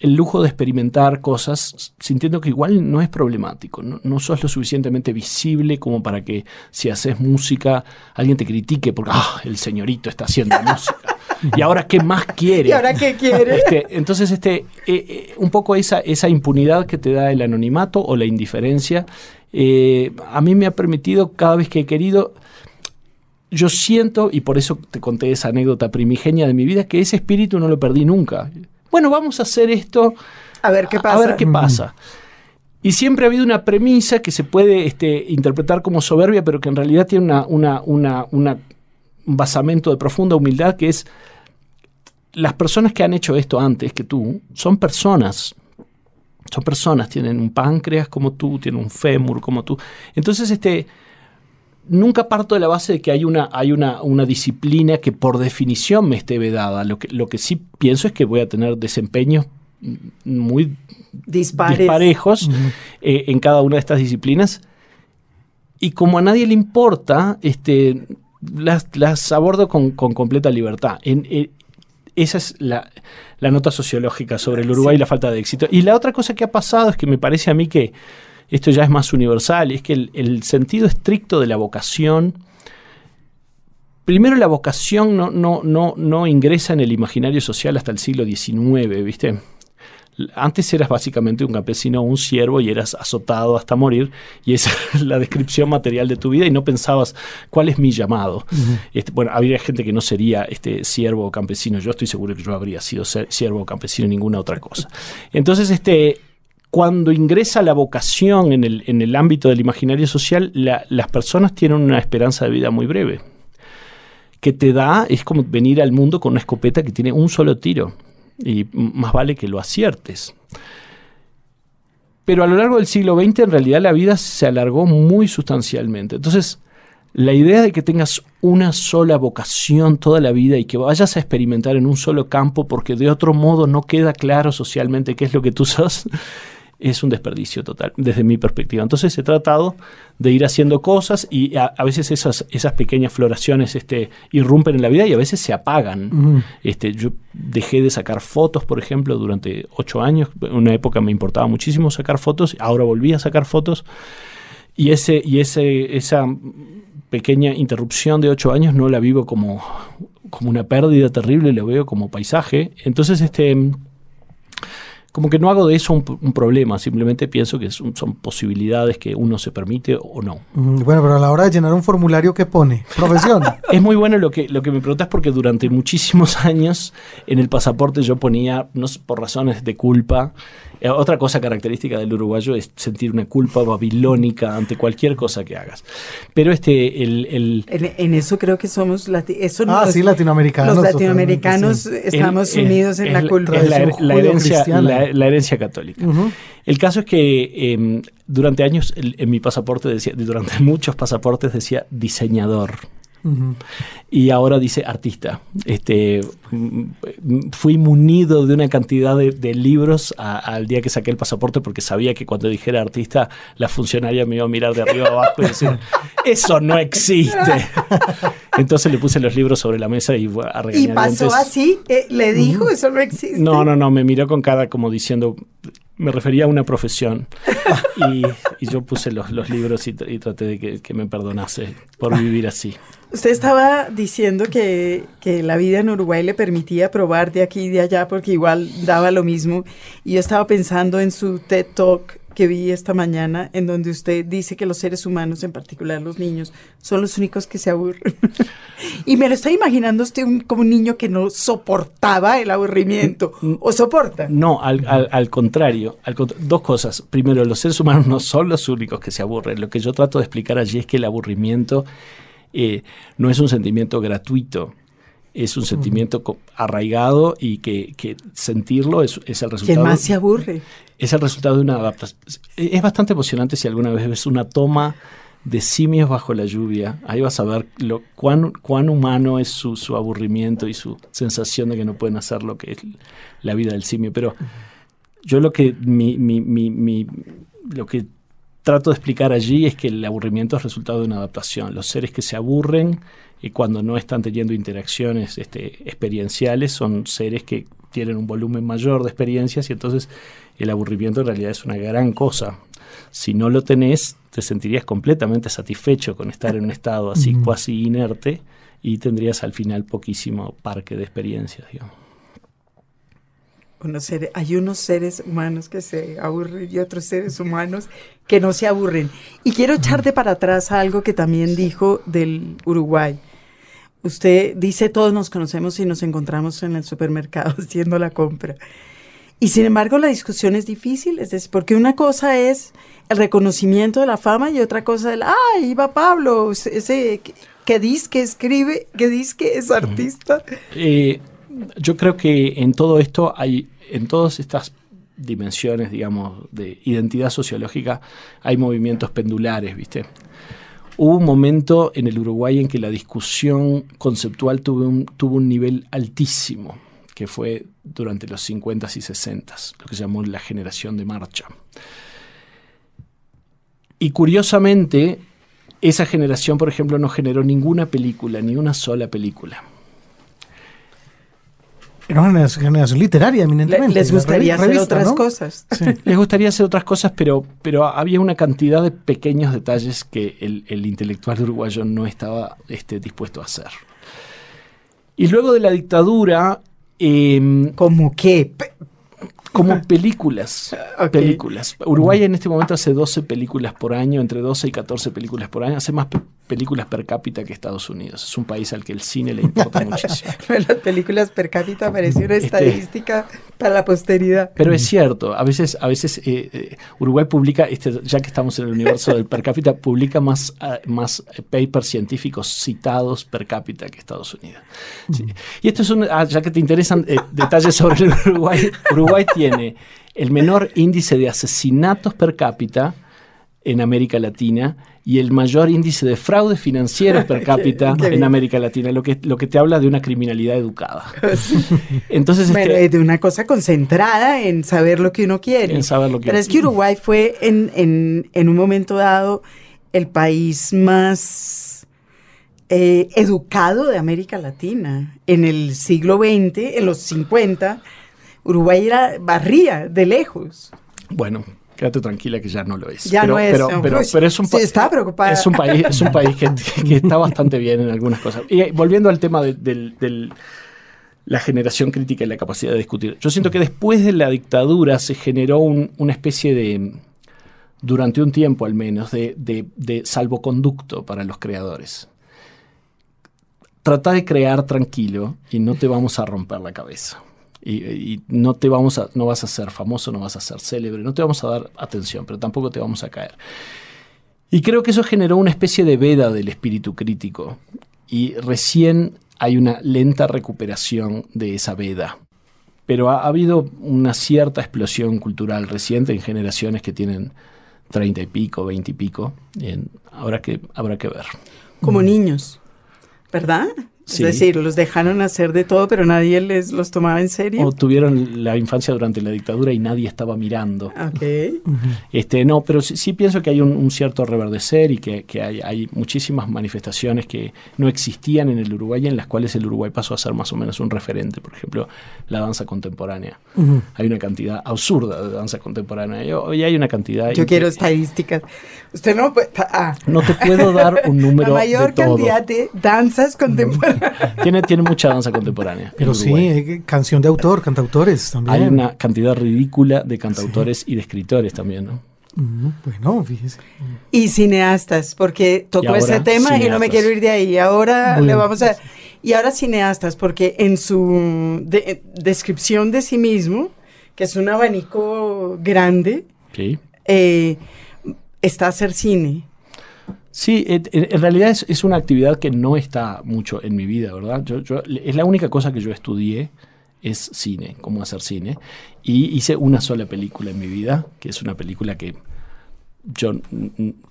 lujo de experimentar cosas sintiendo que igual no es problemático, no, no, sos lo suficientemente visible como para que si haces música alguien te critique porque ah, el señorito está haciendo música. ¿Y ahora qué más quiere? ¿Y ahora qué quiere? Este, entonces, este, eh, eh, un poco esa, esa impunidad que te da el anonimato o la indiferencia, eh, a mí me ha permitido cada vez que he querido yo siento, y por eso te conté esa anécdota primigenia de mi vida, que ese espíritu no lo perdí nunca. Bueno, vamos a hacer esto. A ver qué pasa. A ver qué pasa. Y siempre ha habido una premisa que se puede este, interpretar como soberbia, pero que en realidad tiene una, una, una, una un basamento de profunda humildad, que es las personas que han hecho esto antes que tú son personas. Son personas, tienen un páncreas como tú, tienen un fémur como tú. Entonces, este, nunca parto de la base de que hay una, hay una, una disciplina que por definición me esté vedada. Lo que, lo que sí pienso es que voy a tener desempeños muy disparejos eh, en cada una de estas disciplinas. Y como a nadie le importa, este, las, abordo con, completa libertad. En, eh, esa es la, nota sociológica sobre el Uruguay y la falta de éxito. Y la otra cosa que ha pasado es que me parece a mí que esto ya es más universal, es que el, sentido estricto de la vocación, primero la vocación no, no, no, no ingresa en el imaginario social hasta el siglo XIX, ¿viste? Antes eras básicamente un campesino o un siervo y eras azotado hasta morir y esa es la descripción material de tu vida y no pensabas cuál es mi llamado. este, bueno, habría gente que no sería este siervo o campesino. Yo estoy seguro que yo habría sido siervo o campesino ninguna otra cosa. Entonces, este, cuando ingresa la vocación en el, en el ámbito del imaginario social, las personas tienen una esperanza de vida muy breve que te da, es como venir al mundo con una escopeta que tiene un solo tiro y más vale que lo aciertes. Pero a lo largo del siglo XX en realidad la vida se alargó muy sustancialmente. Entonces, la idea de que tengas una sola vocación toda la vida y que vayas a experimentar en un solo campo porque de otro modo no queda claro socialmente qué es lo que tú sos, es un desperdicio total, desde mi perspectiva. Entonces he tratado de ir haciendo cosas y a, veces esas, esas pequeñas floraciones este, irrumpen en la vida y a veces se apagan. este, yo dejé de sacar fotos, por ejemplo, durante ocho años. En una época me importaba muchísimo sacar fotos, ahora volví a sacar fotos. Y, ese, y ese, esa pequeña interrupción de ocho años no la vivo como, como una pérdida terrible, la veo como paisaje. Entonces, este como que no hago de eso un, problema, simplemente pienso que son, posibilidades que uno se permite o no. Mm, bueno, pero a la hora de llenar un formulario, ¿qué pone? Profesión. es muy bueno lo que, lo que me preguntas porque durante muchísimos años en el pasaporte yo ponía, no por razones de culpa, eh, otra cosa característica del uruguayo es sentir una culpa babilónica ante cualquier cosa que hagas. Pero este, el... En, eso creo que somos... Eso ah, sí, latinoamericanos. Los latinoamericanos estamos unidos en la cultura. La, herencia, la, herencia católica. El caso es que em, durante años en mi pasaporte decía, durante muchos pasaportes decía diseñador. Y ahora dice artista. Este, fui munido de una cantidad de, libros al día que saqué el pasaporte porque sabía que cuando dijera artista, la funcionaria me iba a mirar de arriba abajo y decir, eso no existe. Entonces le puse los libros sobre la mesa y a ¿Y pasó así? Eh, ¿Le dijo, eso no existe? No, no, no, me miró con cara como diciendo, me refería a una profesión. Y, yo puse los, libros y, traté de que, me perdonase por vivir así. Usted estaba diciendo que, que, la vida en Uruguay le permitía probar de aquí y de allá porque igual daba lo mismo. Y yo estaba pensando en su TED Talk que vi esta mañana en donde usted dice que los seres humanos, en particular los niños, son los únicos que se aburren. y me lo está imaginando usted como un niño que no soportaba el aburrimiento. ¿O soporta? No, al, al, contrario. dos cosas. Primero, los seres humanos no son los únicos que se aburren. Lo que yo trato de explicar allí es que el aburrimiento eh, no es un sentimiento gratuito es un sentimiento arraigado y que, sentirlo es, es, el resultado. ¿Quién más se aburre? Es el resultado de una adaptación. Es bastante emocionante si alguna vez ves una toma de simios bajo la lluvia. Ahí vas a ver lo, cuán, cuán humano es su, su, aburrimiento y su sensación de que no pueden hacer lo que es la vida del simio. Pero yo lo que, mi, mi, mi, lo que trato de explicar allí es que el aburrimiento es resultado de una adaptación. Los seres que se aburren y cuando no están teniendo interacciones este, experienciales son seres que tienen un volumen mayor de experiencias y entonces el aburrimiento en realidad es una gran cosa. Si no lo tenés, te sentirías completamente satisfecho con estar en un estado así cuasi inerte y tendrías al final poquísimo parque de experiencias, digamos. Hay unos seres humanos que se aburren y otros seres humanos que no se aburren. Y quiero echarte para atrás algo que también dijo del Uruguay. Usted dice, todos nos conocemos y nos encontramos en el supermercado haciendo la compra. Y sin embargo, la discusión es difícil, es decir, porque una cosa es el reconocimiento de la fama y otra cosa es, ¡ay, va Pablo! Ese que dice que escribe, que dice que es artista. Eh, yo creo que en todo esto hay, en todas estas dimensiones, digamos, de identidad sociológica, hay movimientos pendulares, ¿viste? Hubo un momento en el Uruguay en que la discusión conceptual tuvo un, tuvo un nivel altísimo, que fue durante los 50s y 60s, lo que se llamó la generación de marcha. Y curiosamente, esa generación, por ejemplo, no generó ninguna película, ni una sola película. Era una generación literaria, eminentemente. Les gustaría hacer otras cosas. Les gustaría hacer otras cosas, pero, pero había una cantidad de pequeños detalles que el, intelectual uruguayo no estaba este, dispuesto a hacer. Y luego de la dictadura... Eh, ¿Cómo qué? Como películas. Películas. Uruguay en este momento hace 12 películas por año, entre 12 y 14 películas por año. Hace más películas per cápita que Estados Unidos. Es un país al que el cine le importa muchísimo. Las películas per cápita parece una este, estadística para la posteridad. Pero es cierto, a veces, a veces eh, eh, Uruguay publica, este, ya que estamos en el universo del per cápita, publica más, ah, más papers científicos citados per cápita que Estados Unidos. Y esto es un, ah, ya que te interesan eh, detalles sobre Uruguay, Uruguay tiene tiene el menor índice de asesinatos per cápita en América Latina y el mayor índice de fraude financiero per cápita en América Latina, lo que, lo que te habla de una criminalidad educada. Entonces, este, de una cosa concentrada en saber lo que uno quiere. En saber lo que Pero es que Uruguay fue en, en, en un momento dado el país más eh, educado de América Latina. En el siglo XX, en los 50, Uruguay era barría de lejos. Bueno, quédate tranquila que ya no lo es. Ya pero, no es. Pero, pero, es un, está preocupada. es un país, es un país que, está bastante bien en algunas cosas. Y volviendo al tema de, la generación crítica y la capacidad de discutir. Yo siento que después de la dictadura se generó una especie de, durante un tiempo al menos, de, de salvoconducto para los creadores. Trata de crear tranquilo y no te vamos a romper la cabeza y, no te vamos a, no vas a ser famoso, no vas a ser célebre, no te vamos a dar atención, pero tampoco te vamos a caer. Y creo que eso generó una especie de veda del espíritu crítico y recién hay una lenta recuperación de esa veda. Pero ha, habido una cierta explosión cultural reciente en generaciones que tienen treinta y pico, veinte y pico. ahora que habrá que ver. Como niños, ¿verdad? Es decir, los dejaron hacer de todo, pero nadie les los tomaba en serio. O tuvieron la infancia durante la dictadura y nadie estaba mirando. Okay. Este, no, pero sí, pienso que hay un, cierto reverdecer y que, hay, muchísimas manifestaciones que no existían en el Uruguay en las cuales el Uruguay pasó a ser más o menos un referente. Por ejemplo, la danza contemporánea. Hay una cantidad absurda de danza contemporánea. Y hoy hay una cantidad. Yo quiero estadísticas. Usted no ah. No te puedo dar un número. La mayor cantidad de danzas contemporáneas tiene, tiene mucha danza contemporánea. Pero sí, eh, canción de autor, cantautores también. Hay una cantidad ridícula de cantautores y de escritores también, ¿no? Mm, bueno, fíjese. Y cineastas, porque tocó ese tema y no me quiero ir de ahí. Ahora le vamos a... Y ahora cineastas, porque en su descripción de sí mismo, que es un abanico grande, eh, está hacer cine. Sí, en, realidad es, una actividad que no está mucho en mi vida, ¿verdad? Yo, es la única cosa que yo estudié es cine, cómo hacer cine. Y hice una sola película en mi vida, que es una película que yo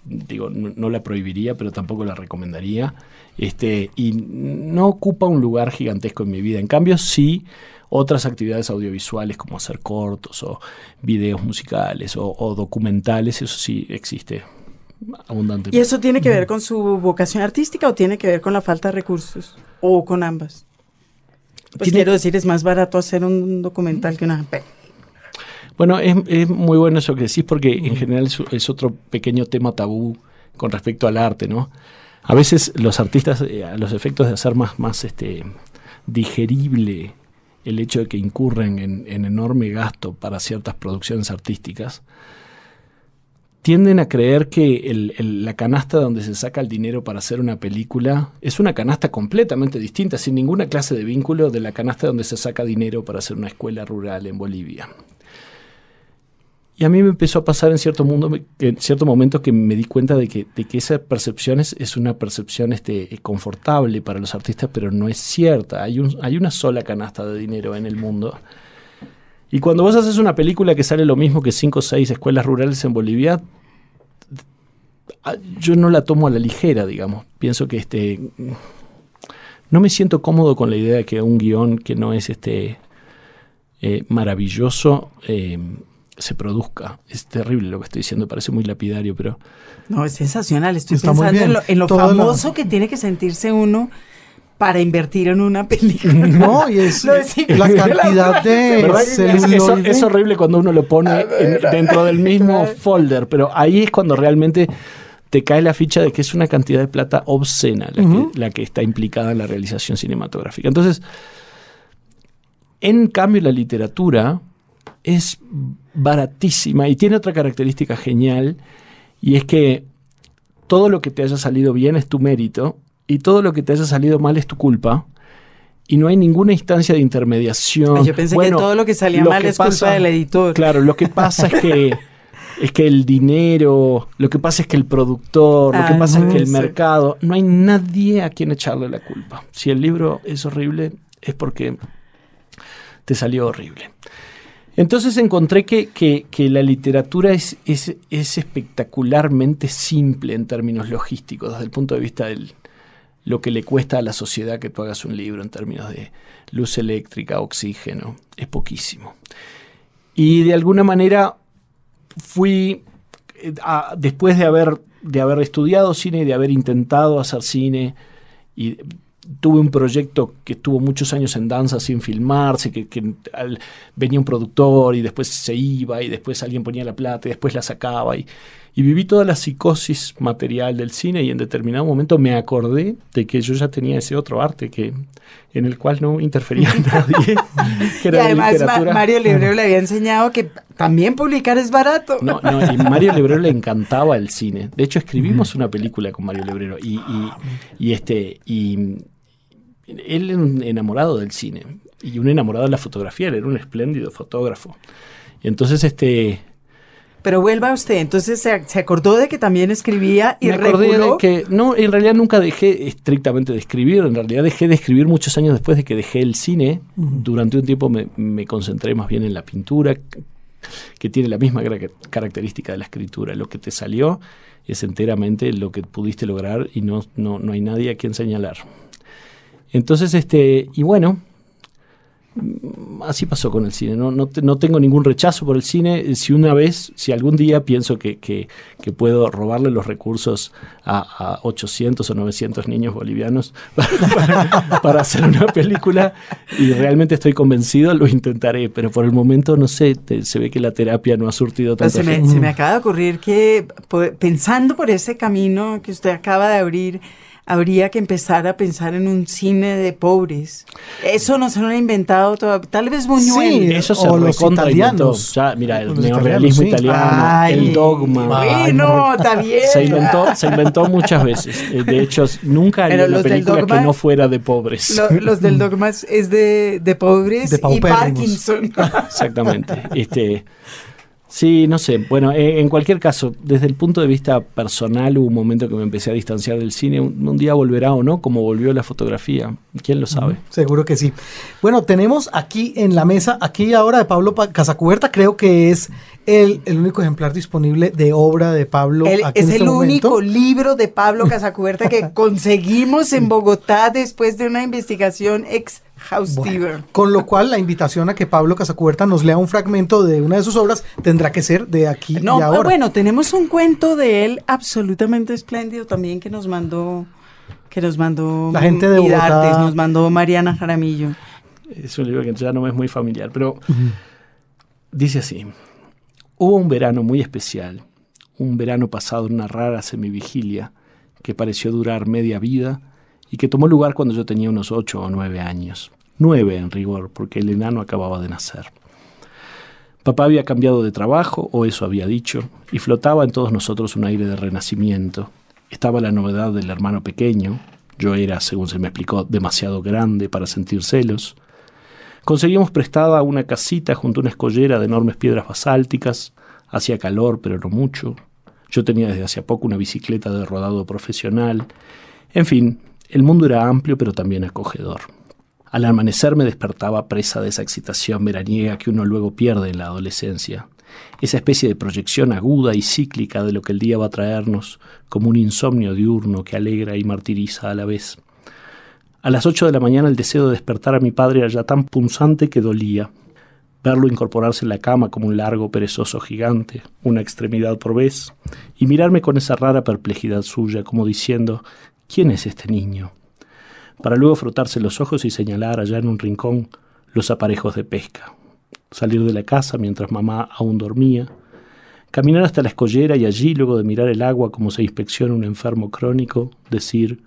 digo, no, la prohibiría, pero tampoco la recomendaría. Este, y no ocupa un lugar gigantesco en mi vida. En cambio, sí otras actividades audiovisuales como hacer cortos o videos musicales o documentales, eso sí existe abundante. ¿Y eso tiene que ver con su vocación artística o tiene que ver con la falta de recursos? ¿O con ambas? Pues quiero decir, es más barato hacer un documental que una... Bueno, es, muy bueno eso que decís porque en general es, otro pequeño tema tabú con respecto al arte, ¿no? A veces los artistas, eh, a los efectos de hacer más, más este, digerible el hecho de que incurren en enorme gasto para ciertas producciones artísticas, tienden a creer que la canasta donde se saca el dinero para hacer una película es una canasta completamente distinta, sin ninguna clase de vínculo de la canasta donde se saca dinero para hacer una escuela rural en Bolivia. Y a mí me empezó a pasar en cierto, mundo, en cierto momento que me di cuenta de que, de que esa percepción es, una percepción este, confortable para los artistas, pero no es cierta. Hay, un, hay una sola canasta de dinero en el mundo y cuando vos haces una película que sale lo mismo que cinco o seis escuelas rurales en Bolivia, yo no la tomo a la ligera, digamos. Pienso que este no me siento cómodo con la idea de que un guion que no es este eh, maravilloso eh, se produzca. Es terrible lo que estoy diciendo, parece muy lapidario, pero... No, es sensacional. Estoy Está pensando en lo, en lo- famoso que tiene que sentirse uno para invertir en una película. No, y es la cantidad de. Es, eso- celuloide. es horrible cuando uno lo pone en- dentro del mismo folder, pero ahí es cuando realmente te cae la ficha de que es una cantidad de plata obscena la, Ujú. que, la que está implicada en la realización cinematográfica. Entonces, en cambio, la literatura es baratísima y tiene otra característica genial, y es que todo lo que te haya salido bien es tu mérito y todo lo que te haya salido mal es tu culpa. Y no hay ninguna instancia de intermediación. Yo pensé Bueno, que todo lo que salía lo mal que es culpa del editor. Claro, lo que pasa es que es que el dinero, lo que pasa es que el productor, lo que Ah, pasa es que el mercado, no hay nadie a quien echarle la culpa. Si el libro es horrible, es porque te salió horrible. Entonces encontré que, que- que la literatura es, es, es espectacularmente simple en términos logísticos, desde el punto de vista de lo que le cuesta a la sociedad que tú hagas un libro en términos de luz eléctrica, oxígeno, es poquísimo. Y de alguna manera fui, eh, después de haber, de haber estudiado cine de haber intentado hacer cine, y tuve un proyecto que estuvo muchos años en danza sin filmarse, que, que al- venía un productor y después se iba y después alguien ponía la plata y después la sacaba y, y viví toda la psicosis material del cine y en determinado momento me acordé de que yo ya tenía ese otro arte que en el cual no interfería nadie, que Y era la además Ma-. Mario Librero le había enseñado que también publicar es barato. No, no, y Mario Lebrero le encantaba el cine. De hecho, escribimos una película con Mario Lebrero y, y, y este y él era un enamorado del cine y un enamorado de la fotografía. Él era un espléndido fotógrafo. Y entonces, este, Pero vuelva usted, entonces se, se acordó de que también escribía y me acordé de que no, en realidad nunca dejé estrictamente de escribir. En realidad dejé de escribir muchos años después de que dejé el cine. Durante un tiempo me, me concentré más bien en la pintura, que tiene la misma característica de la escritura. Lo que te salió es enteramente lo que pudiste lograr y no, no, no hay nadie a quien señalar. Entonces, este, y bueno, mm, así pasó con el cine. No, no, no tengo ningún rechazo por el cine. Si una vez, si algún día pienso que, que- que puedo robarle los recursos a, a 800 o 900 niños bolivianos para, para- para hacer una película y realmente estoy convencido, lo intentaré. Pero por el momento, no sé, te- se ve que la terapia no ha surtido tanto se, me, se me acaba de ocurrir que pensando por ese camino que usted acaba de abrir, habría que empezar a pensar en un cine de pobres. Eso no se lo han inventado todavía. Tal vez Buñuel. Sí, Eso se o los italianos. Ya, mira, el sí. italiano, Ay, el dogma. Ay, Bueno, está bien. Se inventó, se inventó muchas veces. Eh, De hecho, nunca haría Pero una película dogma- que no fuera de pobres. Lo- los del dogma es de, de pobres De y. Parkinson. Exactamente. Este, sí, no sé. Bueno, eh, en cualquier caso, desde el punto de vista personal, hubo un momento que me empecé a distanciar del cine. Un, un día volverá o no, como volvió la fotografía. ¿Quién lo sabe? Seguro que sí. Bueno, tenemos aquí en la mesa, aquí ahora de Pablo Pa- Casacuberta, creo que es el, el único ejemplar disponible de obra de Pablo. Aquí es en este el momento. único libro de Pablo Casacuberta que conseguimos en Bogotá después de una investigación exhaustiva. Bueno, con lo cual, la invitación a que Pablo Casacuberta nos lea un fragmento de una de sus obras tendrá que ser de aquí No, y ahora. bueno, tenemos un cuento de él absolutamente espléndido también que nos mandó que nos mandó La gente de Bogotá. nos mandó Mariana Jaramillo. Es un libro que ya no me es muy familiar, pero dice así. Hubo un verano muy especial, un verano pasado en una rara semivigilia que pareció durar media vida y que tomó lugar cuando yo tenía unos ocho o nueve años. Nueve en rigor, porque el enano acababa de nacer. Papá había cambiado de trabajo, o eso había dicho, y flotaba en todos nosotros un aire de renacimiento. Estaba la novedad del hermano pequeño. Yo era, según se me explicó, demasiado grande para sentir celos. Conseguimos prestada una casita junto a una escollera de enormes piedras basálticas. Hacía calor, pero no mucho. Yo tenía desde hacía poco una bicicleta de rodado profesional. En fin, el mundo era amplio, pero también acogedor. Al amanecer me despertaba presa de esa excitación veraniega que uno luego pierde en la adolescencia, esa especie de proyección aguda y cíclica de lo que el día va a traernos, como un insomnio diurno que alegra y martiriza a la vez. A las ocho de la mañana el deseo de despertar a mi padre era ya tan punzante que dolía. verlo incorporarse en la cama como un largo perezoso gigante, una extremidad por vez, y mirarme con esa rara perplejidad suya, como diciendo, ¿quién es este niño? Para luego frotarse los ojos y señalar allá en un rincón los aparejos de pesca, salir de la casa mientras mamá aún dormía, caminar hasta la escollera y allí, luego de mirar el agua como se inspecciona un enfermo crónico, decir,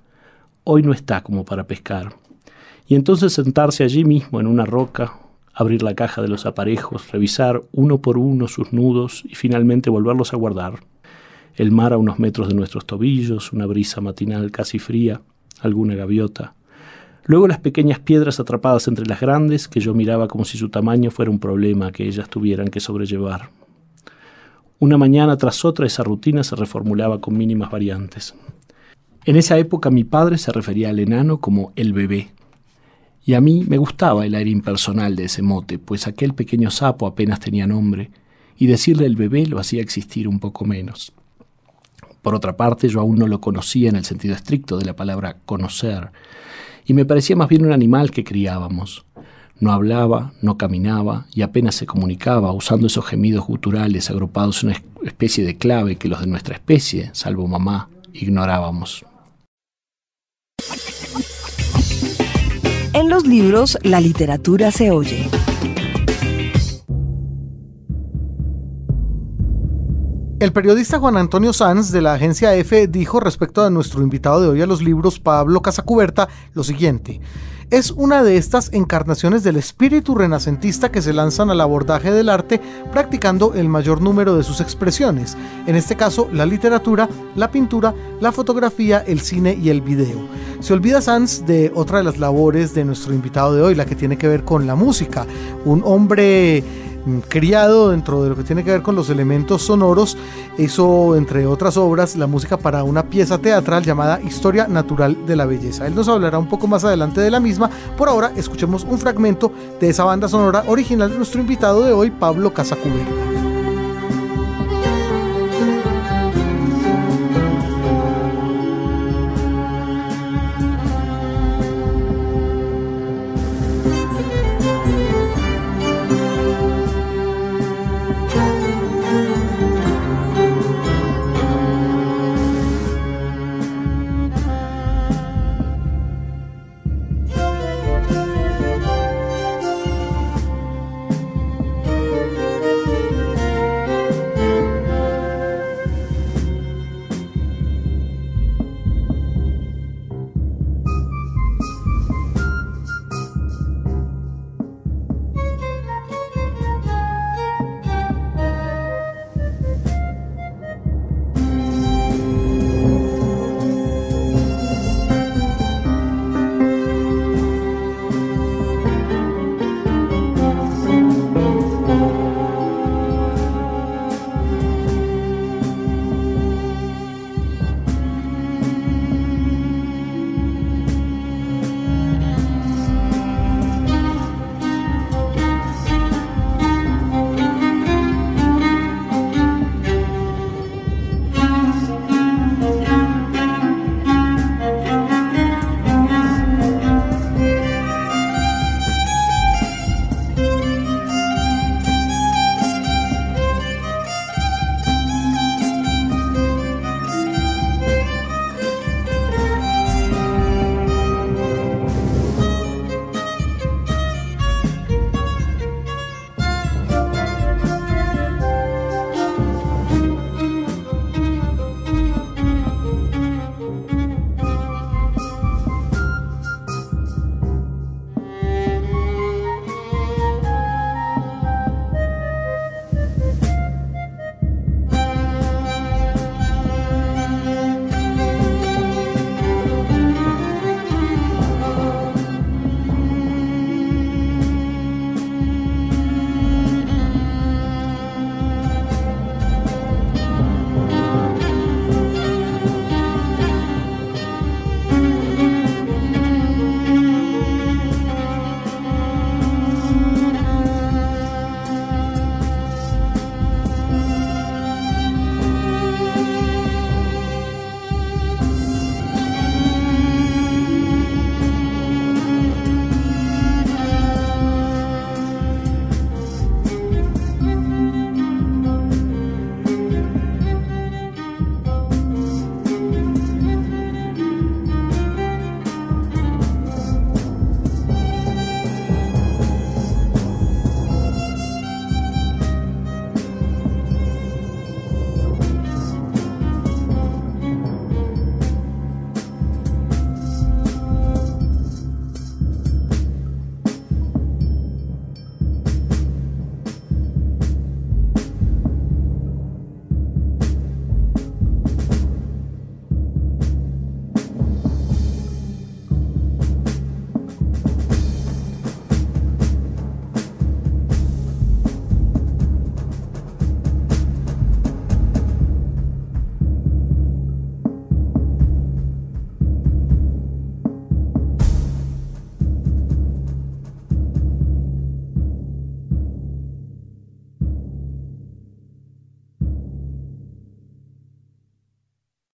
hoy no está como para pescar, y entonces sentarse allí mismo en una roca, abrir la caja de los aparejos, revisar uno por uno sus nudos y finalmente volverlos a guardar. El mar a unos metros de nuestros tobillos, una brisa matinal casi fría, alguna gaviota. Luego las pequeñas piedras atrapadas entre las grandes que yo miraba como si su tamaño fuera un problema que ellas tuvieran que sobrellevar. Una mañana tras otra esa rutina se reformulaba con mínimas variantes. En esa época mi padre se refería al enano como el bebé, y a mí me gustaba el aire impersonal de ese mote, pues aquel pequeño sapo apenas tenía nombre, y decirle el bebé lo hacía existir un poco menos. Por otra parte, yo aún no lo conocía en el sentido estricto de la palabra conocer, y me parecía más bien un animal que criábamos. No hablaba, no caminaba y apenas se comunicaba, usando esos gemidos guturales agrupados en una especie de clave que los de nuestra especie, salvo mamá, ignorábamos. En los libros, la literatura se oye. El periodista Juan Antonio Sanz de la agencia EFE dijo respecto a nuestro invitado de hoy a los libros, Pablo Casacuberta, lo siguiente. Es una de estas encarnaciones del espíritu renacentista que se lanzan al abordaje del arte practicando el mayor número de sus expresiones, en este caso la literatura, la pintura, la fotografía, el cine y el video. Se olvida Sanz de otra de las labores de nuestro invitado de hoy, la que tiene que ver con la música. Un hombre criado dentro de lo que tiene que ver con los elementos sonoros, hizo, entre otras obras, la música para una pieza teatral llamada Historia Natural de la Belleza. Él nos hablará un poco más adelante de la misma. Por ahora, escuchemos un fragmento de esa banda sonora original de nuestro invitado de hoy, Pablo Casacuberta.